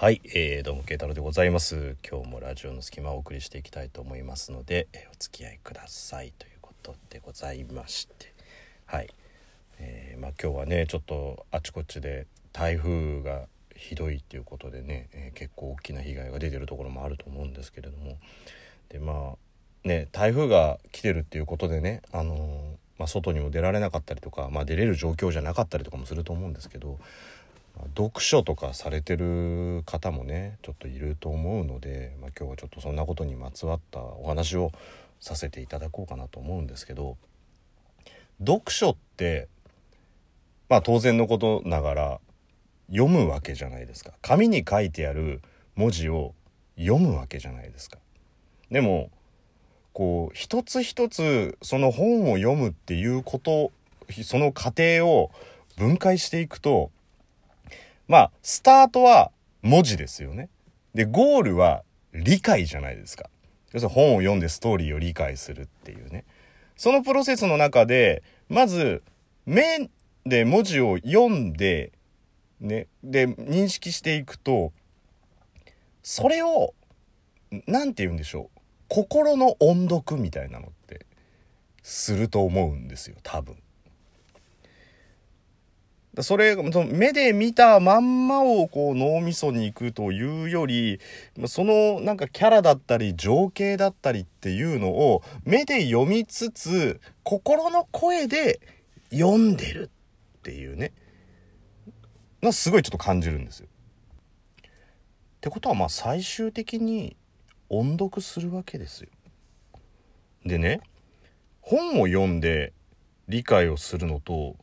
はい、えー、どうも慶太郎でございます。今日もラジオの隙間をお送りしていきたいと思いますので、えーお付き合いください。ということでございまして。はい、えーまあ今日はねちょっとあちこちで台風がひどいっていうことでね、えー結構大きな被害が出てるところもあると思うんですけれども。でまあね台風が来てるっていうことでねあのまあ、外にも出られなかったりとか、まあ、出れる状況じゃなかったりとかもすると思うんですけど読書とかされてる方もねちょっといると思うので、まあ、今日はちょっとそんなことにまつわったお話をさせていただこうかなと思うんですけど読書ってまあ当然のことながら読むわけじゃないですか紙に書いてある文字を読むわけじゃないですか。でもこう一つ一つその本を読むっていうことその過程を分解していくとまあスタートは文字ですよね。でゴールは理解じゃないですか。要するに本を読んでストーリーを理解するっていうね。そのプロセスの中でまず目で文字を読んでねで認識していくとそれを何て言うんでしょう心の音読みたいなのってすると思うんですよ多分。それ目で見たまんまをこう脳みそに行くというよりそのなんかキャラだったり情景だったりっていうのを目で読みつつ心の声で読んでるっていうねがすごいちょっと感じるんですよ。ってことはまあ最終的に音読するわけですよ。でね本を読んで理解をするのと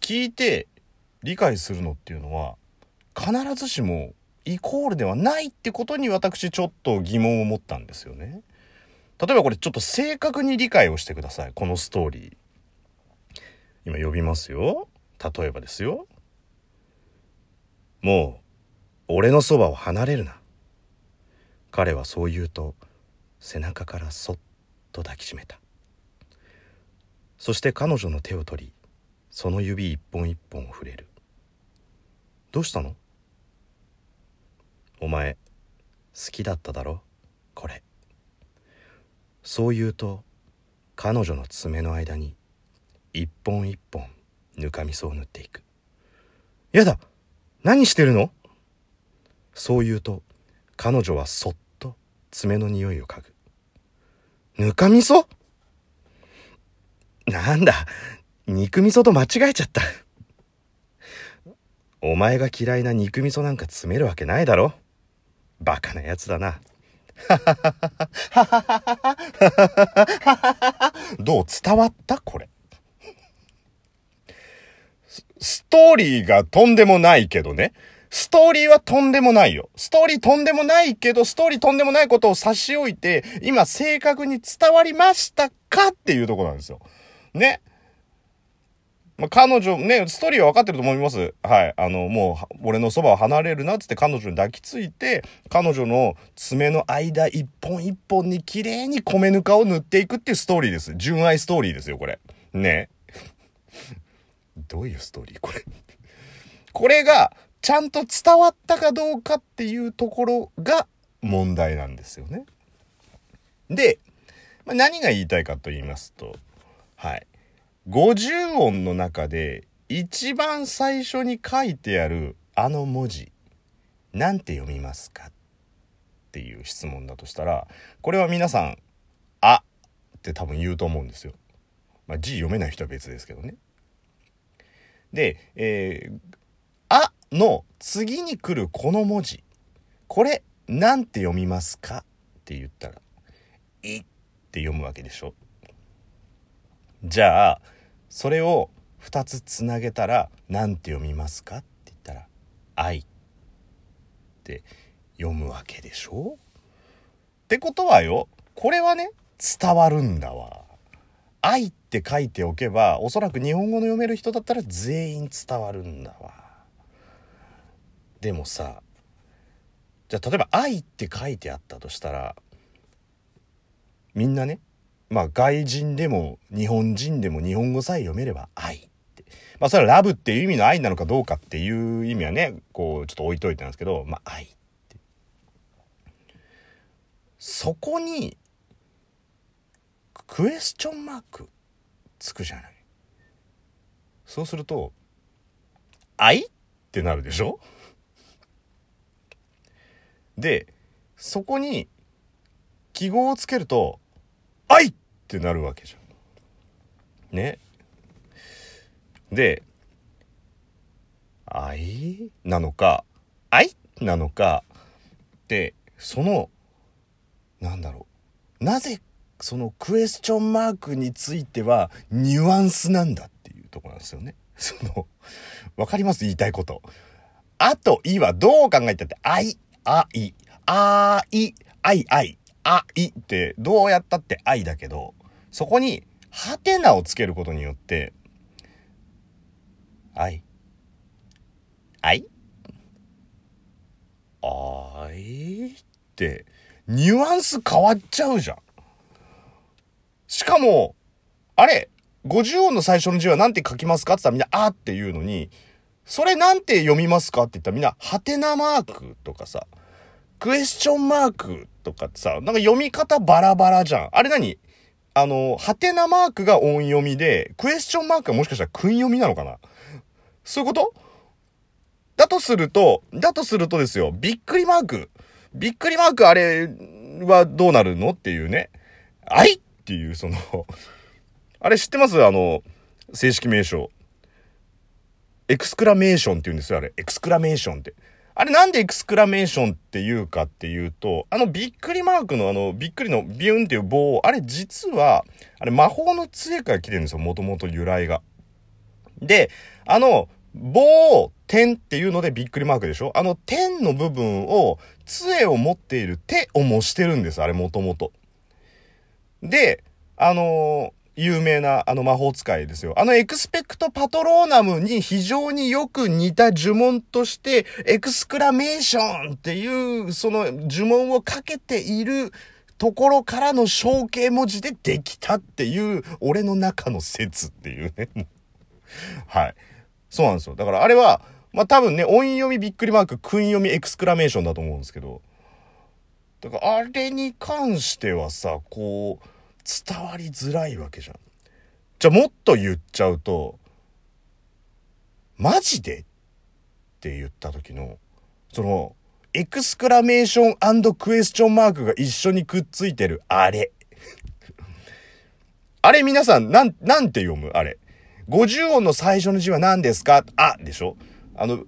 聞いて理解するのっていうのは必ずしもイコールではないってことに私ちょっと疑問を持ったんですよね。例えばこれちょっと正確に理解をしてくださいこのストーリー。今呼びますよ。例えばですよ。もう俺のそばを離れるな。彼はそう言うと背中からそっと抱きしめたそして彼女の手を取りその指一本一本触れる。どうしたの？お前好きだっただろ？これ。そう言うと彼女の爪の間に一本一本ぬかみそを塗っていく。やだ！何してるの？そう言うと彼女はそっと爪の匂いを嗅ぐ。ぬかみそ？なんだ、肉味噌と間違えちゃった。お前が嫌いな肉味噌なんか詰めるわけないだろバカなやつだな。どう伝わったこれ。ストーリーがとんでもないけどね。ストーリーはとんでもないよ。ストーリーとんでもないけど、ストーリーとんでもないことを差し置いて、今正確に伝わりましたかっていうとこなんですよ。ね。まあ、彼女、ね、ストーリーは分かってると思います。はい。あの、もう、俺のそばを離れるなっつって彼女に抱きついて、彼女の爪の間一本一本に綺麗に米ぬかを塗っていくっていうストーリーです。純愛ストーリーですよ、これ。ね。どういうストーリーこれ？これが、ちゃんと伝わったかどうかっていうところが問題なんですよね。で、まあ何が言いたいかと言いますと、はい。50音の中で一番最初に書いてあるあの文字、なんて読みますか？っていう質問だとしたら、これは皆さん、あって多分言うと思うんですよ。まあ字読めない人は別ですけどね。で、えー、あの次に来るこの文字これなんて読みますか？って言ったら「い」って読むわけでしょじゃあそれを2つつなげたらなんて読みますかって言ったら「愛」って読むわけでしょ？ってことはよこれはね伝わるんだわ。愛って書いておけばおそらく日本語の読める人だったら全員伝わるんだわ。でもさじゃあ例えば「愛」って書いてあったとしたらみんなねまあ外人でも日本人でも日本語さえ読めれば「愛」って。まあそれはラブっていう意味の愛なのかどうかっていう意味はねこうちょっと置いといてなんですけどまあ愛って。そこに、クエスチョンマークつくじゃない。そうすると、あいってなるでしょ？で、そこに記号をつけると、あいってなるわけじゃん。ね。で、あいなのか、あいなのか、で、その、なんだろう。なぜ、そのクエスチョンマークについては、ニュアンスなんだっていうとこなんですよね。その、わかります？言いたいこと。あと、いはどう考えたって、あい、あい、あい、あい、あいってどうやったって愛だけど、そこに、ハテナをつけることによって、愛、愛？愛って、ニュアンス変わっちゃうじゃん。しかも、あれ、50音の最初の字は何て書きますかって言ったらみんな、あって言うのに、それなんて読みますかって言ったらみんな、ハテナマークとかさ、クエスチョンマークとかってさ、なんか読み方バラバラじゃん。あれ何？あの、ハテナマークが音読みで、クエスチョンマークがもしかしたら訓読みなのかな？そういうこと？だとすると、だとするとですよ、びっくりマーク。びっくりマークあれはどうなるのっていうね。あいっていう、その あれ知ってます？あの、正式名称。エクスクラメーションって言うんですよ、あれ。エクスクラメーションって。あれなんでエクスクラメーションって言うかっていうと、あのびっくりマークのあのびっくりのビューンっていう棒、あれ実は、あれ魔法の杖から来てるんですよ、もともと由来が。で、あの、棒、点っていうのでびっくりマークでしょ？あの点の部分を、杖を持っている手を模してるんです、あれもともと。で、あの有名なあの魔法使いですよ。あのエクスペクトパトローナムに非常によく似た呪文として、エクスクラメーションっていうその呪文をかけているところからの象形文字でできたっていう俺の中の説っていうね。はい。そうなんですよ。だからあれは、まあ多分ね、音読みびっくりマーク、訓読みエクスクラメーションだと思うんですけど、だからあれに関してはさ、こう、伝わりづらいわけじゃん。じゃあもっと言っちゃうと、マジで？って言った時の、その、エクスクラメーションクエスチョンマークが一緒にくっついてるあれ。あれ皆さん、なん、なんて読む？あれ。50音の最初の字は何ですか？あ、でしょ？あの、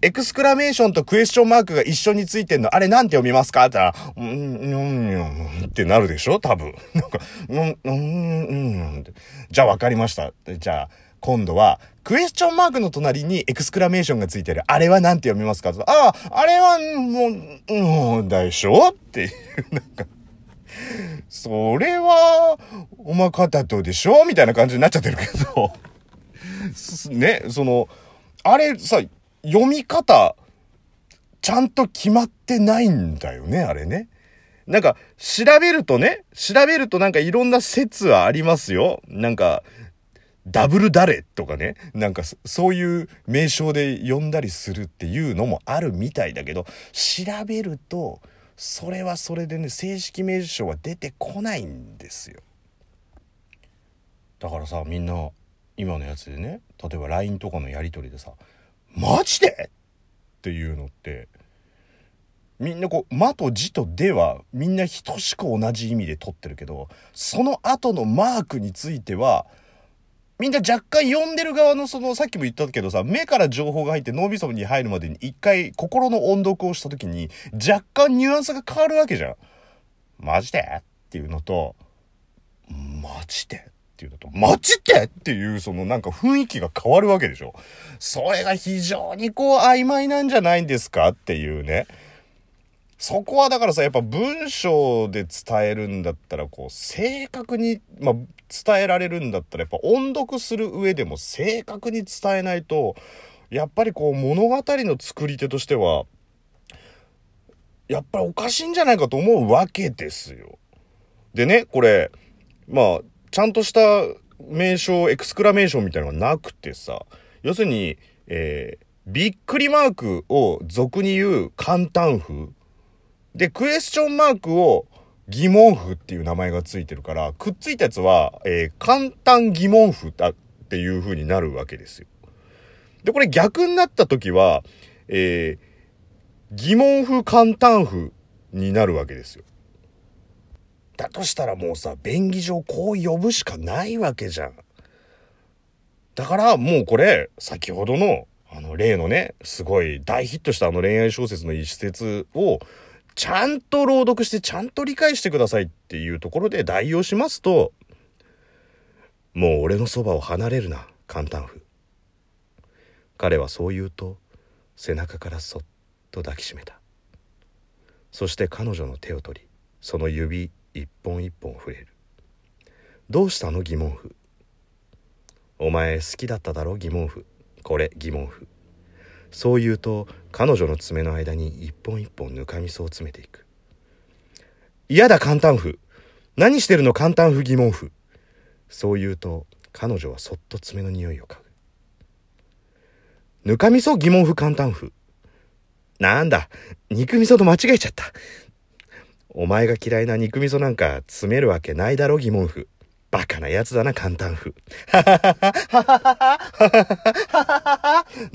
エクスクラメーションとクエスチョンマークが一緒についてんの、あれなんて読みますか？って言ったら、うん、うん、うん、ってなるでしょ多分。なんか、うん、うん、うん、じゃあ分かりました。じゃあ、今度は、クエスチョンマークの隣にエクスクラメーションがついてる。あれはなんて読みますかああ、あれは、もう、うん、でしょっていう、なんか、それは、おまかたとでしょみたいな感じになっちゃってるけど。ね、その、あれさ、読み方、ちゃんと決まってないんだよね、あれね。なんか、調べるとね、調べるとなんかいろんな説はありますよ。なんか、ダブル誰とかね。なんか、そういう名称で呼んだりするっていうのもあるみたいだけど、調べると、それはそれでね、正式名称は出てこないんですよ。だからさ、みんな、今のやつでね、例えば LINE とかのやり取りでさ、マジで？っていうのってみんなこう「ま」と「じ」と「で」はみんな等しく同じ意味で取ってるけどその後のマークについてはみんな若干読んでる側のそのさっきも言ったけどさ目から情報が入って脳みそに入るまでに一回心の音読をした時に若干ニュアンスが変わるわけじゃん。マジで？っていうのとマジで？っていうのと、マジでっていうそのなんか雰囲気が変わるわけでしょ。それが非常にこう曖昧なんじゃないんですかっていうね。そこはだからさ、やっぱ文章で伝えるんだったら、こう、正確に、まあ、伝えられるんだったら、やっぱ音読する上でも正確に伝えないと、やっぱりこう、物語の作り手としては、やっぱりおかしいんじゃないかと思うわけですよ。でね、これ、まあ、ちゃんとした名称、エクスクラメーションみたいなのがなくてさ、要するに、えー、びっくりマークを俗に言う簡単風。で、クエスチョンマークを疑問符っていう名前がついてるから、くっついたやつは、えー、簡単疑問符だっていう風になるわけですよ。で、これ逆になった時は、えー、疑問符簡単符になるわけですよ。だとしたらもうさ、便宜上こう呼ぶしかないわけじゃん。だからもうこれ、先ほどの、あの例のね、すごい大ヒットしたあの恋愛小説の一節を、ちゃんと朗読してちゃんと理解してくださいっていうところで代用しますと、もう俺のそばを離れるな、簡単風。彼はそう言うと、背中からそっと抱きしめた。そして彼女の手を取り、その指一本一本触れる。どうしたの疑問符。お前好きだっただろ疑問符。これ疑問符。そう言うと彼女の爪の間に一本一本ぬかみそを詰めていく。嫌だ簡単符。何してるの簡単符疑問符。そう言うと彼女はそっと爪の匂いを嗅ぐ。ぬかみそ疑問符簡単符。なんだ、肉味噌と間違えちゃった。お前が嫌いな肉味噌なんか詰めるわけないだろ疑問符。バカなやつだな、簡単風。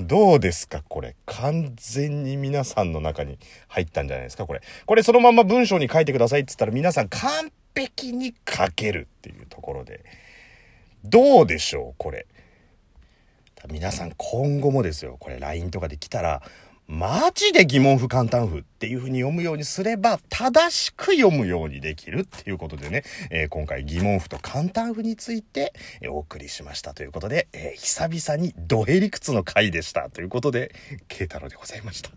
どうですかこれ。完全に皆さんの中に入ったんじゃないですかこれ。これそのまま文章に書いてくださいって言ったら皆さん完璧に書けるっていうところで。どうでしょうこれ。皆さん今後もですよ。これ LINE とかで来たら、マジで疑問符簡単符っていう風に読むようにすれば、正しく読むようにできるっていうことでね、えー、今回疑問符と簡単符について、え、お送りしましたということで、えー、久々にドヘリクツの回でしたということで、慶太郎でございました。